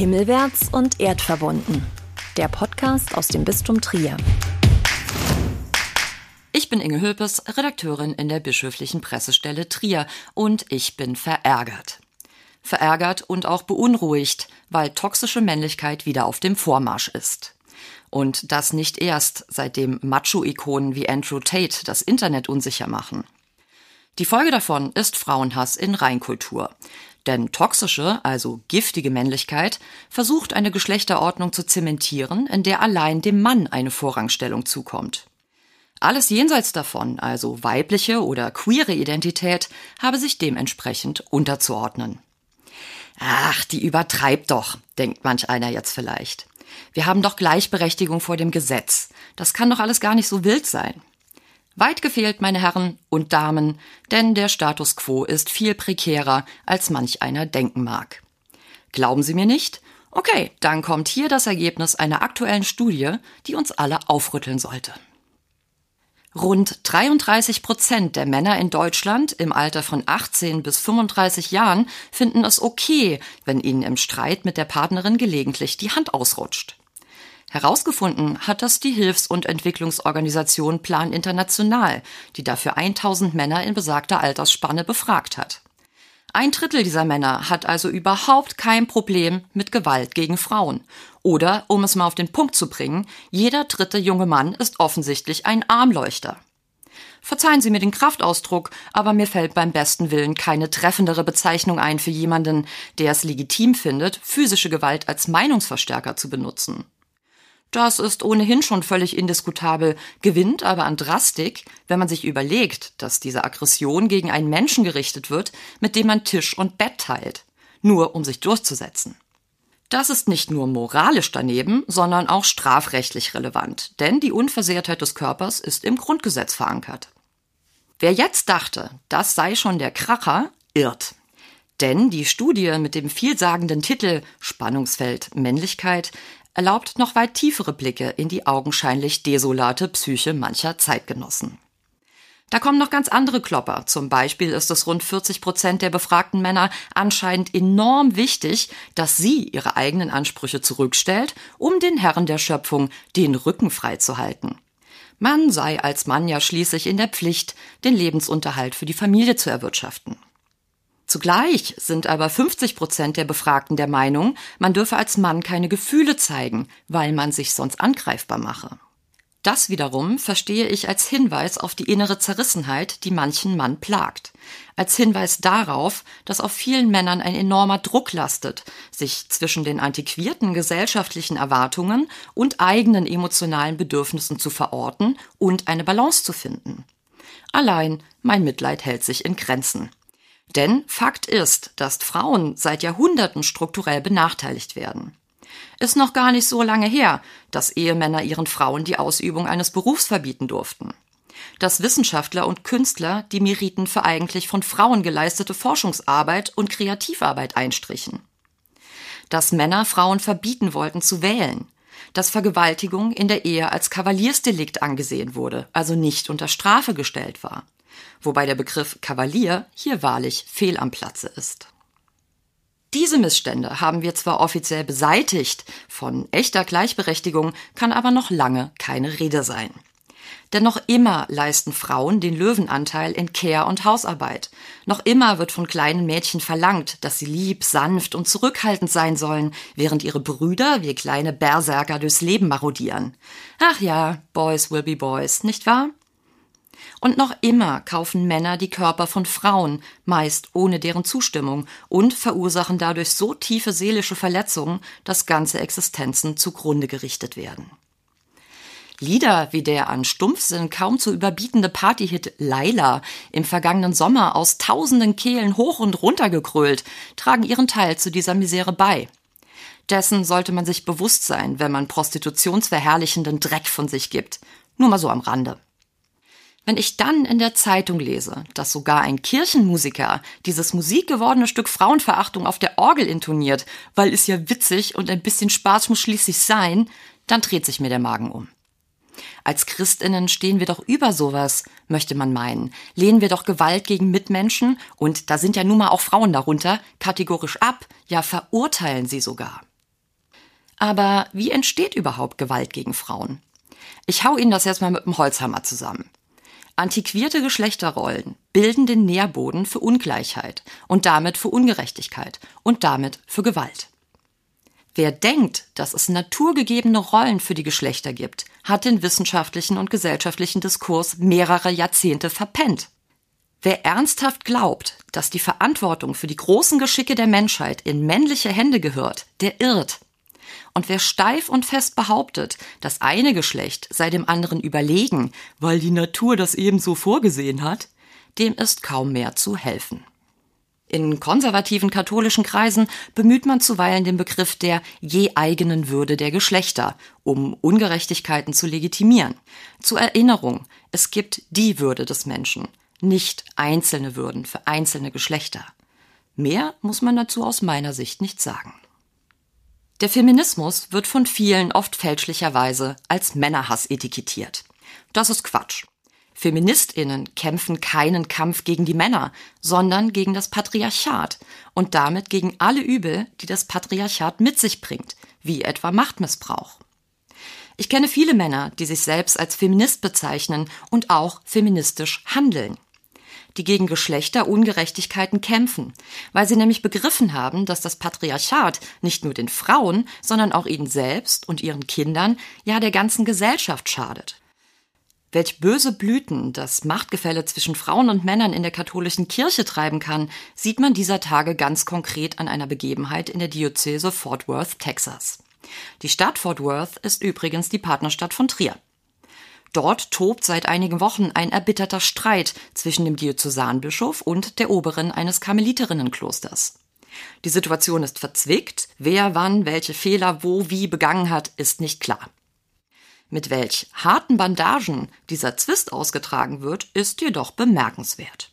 Himmelwärts und erdverbunden. Der Podcast aus dem Bistum Trier. Ich bin Inge Hülpes, Redakteurin in der bischöflichen Pressestelle Trier und ich bin verärgert. Verärgert und auch beunruhigt, weil toxische Männlichkeit wieder auf dem Vormarsch ist. Und das nicht erst, seitdem Macho-Ikonen wie Andrew Tate das Internet unsicher machen. Die Folge davon ist Frauenhass in Reinkultur. Denn toxische, also giftige Männlichkeit versucht eine Geschlechterordnung zu zementieren, in der allein dem Mann eine Vorrangstellung zukommt. Alles jenseits davon, also weibliche oder queere Identität, habe sich dementsprechend unterzuordnen. Ach, die übertreibt doch, denkt manch einer jetzt vielleicht. Wir haben doch Gleichberechtigung vor dem Gesetz. Das kann doch alles gar nicht so wild sein. Weit gefehlt, meine Herren und Damen, denn der Status quo ist viel prekärer, als manch einer denken mag. Glauben Sie mir nicht? Okay, dann kommt hier das Ergebnis einer aktuellen Studie, die uns alle aufrütteln sollte. Rund 33 Prozent der Männer in Deutschland im Alter von 18 bis 35 Jahren finden es okay, wenn ihnen im Streit mit der Partnerin gelegentlich die Hand ausrutscht. Herausgefunden hat das die Hilfs- und Entwicklungsorganisation Plan International, die dafür 1000 Männer in besagter Altersspanne befragt hat. Ein Drittel dieser Männer hat also überhaupt kein Problem mit Gewalt gegen Frauen. Oder, um es mal auf den Punkt zu bringen, jeder dritte junge Mann ist offensichtlich ein Armleuchter. Verzeihen Sie mir den Kraftausdruck, aber mir fällt beim besten Willen keine treffendere Bezeichnung ein für jemanden, der es legitim findet, physische Gewalt als Meinungsverstärker zu benutzen. Das ist ohnehin schon völlig indiskutabel, gewinnt aber an Drastik, wenn man sich überlegt, dass diese Aggression gegen einen Menschen gerichtet wird, mit dem man Tisch und Bett teilt, nur um sich durchzusetzen. Das ist nicht nur moralisch daneben, sondern auch strafrechtlich relevant, denn die Unversehrtheit des Körpers ist im Grundgesetz verankert. Wer jetzt dachte, das sei schon der Kracher, irrt. Denn die Studie mit dem vielsagenden Titel Spannungsfeld Männlichkeit erlaubt noch weit tiefere Blicke in die augenscheinlich desolate Psyche mancher Zeitgenossen. Da kommen noch ganz andere Klopper. Zum Beispiel ist es rund 40 Prozent der befragten Männer anscheinend enorm wichtig, dass sie ihre eigenen Ansprüche zurückstellt, um den Herren der Schöpfung den Rücken frei zu halten. Man sei als Mann ja schließlich in der Pflicht, den Lebensunterhalt für die Familie zu erwirtschaften. Zugleich sind aber 50 Prozent der Befragten der Meinung, man dürfe als Mann keine Gefühle zeigen, weil man sich sonst angreifbar mache. Das wiederum verstehe ich als Hinweis auf die innere Zerrissenheit, die manchen Mann plagt. Als Hinweis darauf, dass auf vielen Männern ein enormer Druck lastet, sich zwischen den antiquierten gesellschaftlichen Erwartungen und eigenen emotionalen Bedürfnissen zu verorten und eine Balance zu finden. Allein mein Mitleid hält sich in Grenzen. Denn Fakt ist, dass Frauen seit Jahrhunderten strukturell benachteiligt werden. Ist noch gar nicht so lange her, dass Ehemänner ihren Frauen die Ausübung eines Berufs verbieten durften. Dass Wissenschaftler und Künstler die Meriten für eigentlich von Frauen geleistete Forschungsarbeit und Kreativarbeit einstrichen. Dass Männer Frauen verbieten wollten zu wählen. Dass Vergewaltigung in der Ehe als Kavaliersdelikt angesehen wurde, also nicht unter Strafe gestellt war wobei der Begriff Kavalier hier wahrlich fehl am Platze ist. Diese Missstände haben wir zwar offiziell beseitigt, von echter Gleichberechtigung kann aber noch lange keine Rede sein. Denn noch immer leisten Frauen den Löwenanteil in Care- und Hausarbeit. Noch immer wird von kleinen Mädchen verlangt, dass sie lieb, sanft und zurückhaltend sein sollen, während ihre Brüder wie kleine Berserker durchs Leben marodieren. Ach ja, Boys will be Boys, nicht wahr? Und noch immer kaufen Männer die Körper von Frauen, meist ohne deren Zustimmung, und verursachen dadurch so tiefe seelische Verletzungen, dass ganze Existenzen zugrunde gerichtet werden. Lieder wie der an Stumpfsinn kaum zu überbietende Partyhit Laila im vergangenen Sommer aus tausenden Kehlen hoch und runter gekrölt, tragen ihren Teil zu dieser Misere bei. Dessen sollte man sich bewusst sein, wenn man prostitutionsverherrlichenden Dreck von sich gibt. Nur mal so am Rande. Wenn ich dann in der Zeitung lese, dass sogar ein Kirchenmusiker dieses musikgewordene Stück Frauenverachtung auf der Orgel intoniert, weil es ja witzig und ein bisschen Spaß muss schließlich sein, dann dreht sich mir der Magen um. Als Christinnen stehen wir doch über sowas, möchte man meinen. Lehnen wir doch Gewalt gegen Mitmenschen, und da sind ja nun mal auch Frauen darunter, kategorisch ab, ja verurteilen sie sogar. Aber wie entsteht überhaupt Gewalt gegen Frauen? Ich hau Ihnen das jetzt mal mit dem Holzhammer zusammen. Antiquierte Geschlechterrollen bilden den Nährboden für Ungleichheit und damit für Ungerechtigkeit und damit für Gewalt. Wer denkt, dass es naturgegebene Rollen für die Geschlechter gibt, hat den wissenschaftlichen und gesellschaftlichen Diskurs mehrere Jahrzehnte verpennt. Wer ernsthaft glaubt, dass die Verantwortung für die großen Geschicke der Menschheit in männliche Hände gehört, der irrt. Und wer steif und fest behauptet, das eine Geschlecht sei dem anderen überlegen, weil die Natur das ebenso vorgesehen hat, dem ist kaum mehr zu helfen. In konservativen katholischen Kreisen bemüht man zuweilen den Begriff der je eigenen Würde der Geschlechter, um Ungerechtigkeiten zu legitimieren. Zur Erinnerung, es gibt die Würde des Menschen, nicht einzelne Würden für einzelne Geschlechter. Mehr muss man dazu aus meiner Sicht nicht sagen. Der Feminismus wird von vielen oft fälschlicherweise als Männerhass etikettiert. Das ist Quatsch. Feministinnen kämpfen keinen Kampf gegen die Männer, sondern gegen das Patriarchat und damit gegen alle Übel, die das Patriarchat mit sich bringt, wie etwa Machtmissbrauch. Ich kenne viele Männer, die sich selbst als Feminist bezeichnen und auch feministisch handeln die gegen Geschlechterungerechtigkeiten kämpfen, weil sie nämlich begriffen haben, dass das Patriarchat nicht nur den Frauen, sondern auch ihnen selbst und ihren Kindern, ja der ganzen Gesellschaft schadet. Welch böse Blüten das Machtgefälle zwischen Frauen und Männern in der katholischen Kirche treiben kann, sieht man dieser Tage ganz konkret an einer Begebenheit in der Diözese Fort Worth, Texas. Die Stadt Fort Worth ist übrigens die Partnerstadt von Trier. Dort tobt seit einigen Wochen ein erbitterter Streit zwischen dem Diözesanbischof und der Oberin eines Karmeliterinnenklosters. Die Situation ist verzwickt, wer wann welche Fehler wo wie begangen hat, ist nicht klar. Mit welch harten Bandagen dieser Zwist ausgetragen wird, ist jedoch bemerkenswert.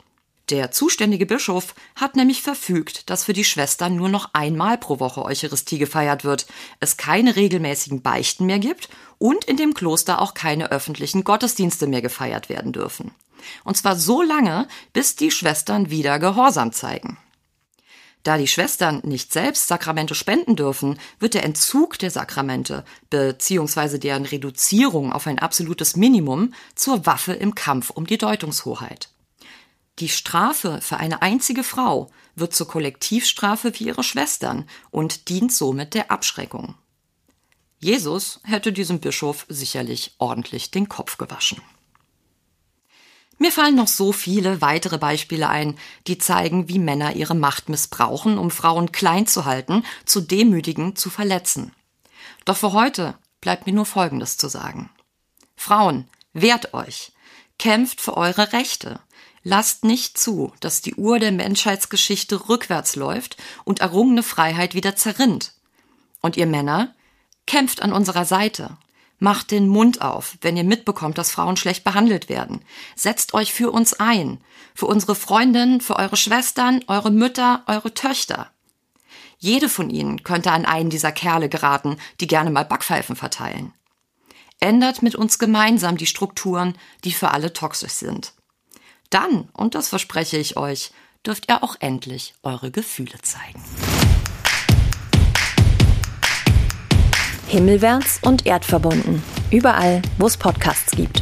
Der zuständige Bischof hat nämlich verfügt, dass für die Schwestern nur noch einmal pro Woche Eucharistie gefeiert wird, es keine regelmäßigen Beichten mehr gibt und in dem Kloster auch keine öffentlichen Gottesdienste mehr gefeiert werden dürfen. Und zwar so lange, bis die Schwestern wieder Gehorsam zeigen. Da die Schwestern nicht selbst Sakramente spenden dürfen, wird der Entzug der Sakramente bzw. deren Reduzierung auf ein absolutes Minimum zur Waffe im Kampf um die Deutungshoheit. Die Strafe für eine einzige Frau wird zur Kollektivstrafe für ihre Schwestern und dient somit der Abschreckung. Jesus hätte diesem Bischof sicherlich ordentlich den Kopf gewaschen. Mir fallen noch so viele weitere Beispiele ein, die zeigen, wie Männer ihre Macht missbrauchen, um Frauen klein zu halten, zu demütigen, zu verletzen. Doch für heute bleibt mir nur Folgendes zu sagen. Frauen, wehrt euch, kämpft für eure Rechte, lasst nicht zu, dass die Uhr der Menschheitsgeschichte rückwärts läuft und errungene Freiheit wieder zerrinnt. Und ihr Männer, kämpft an unserer Seite, Macht den Mund auf, wenn ihr mitbekommt, dass Frauen schlecht behandelt werden. Setzt euch für uns ein. Für unsere Freundinnen, für eure Schwestern, eure Mütter, eure Töchter. Jede von ihnen könnte an einen dieser Kerle geraten, die gerne mal Backpfeifen verteilen. Ändert mit uns gemeinsam die Strukturen, die für alle toxisch sind. Dann, und das verspreche ich euch, dürft ihr auch endlich eure Gefühle zeigen. Himmelwärts und erdverbunden. Überall, wo es Podcasts gibt.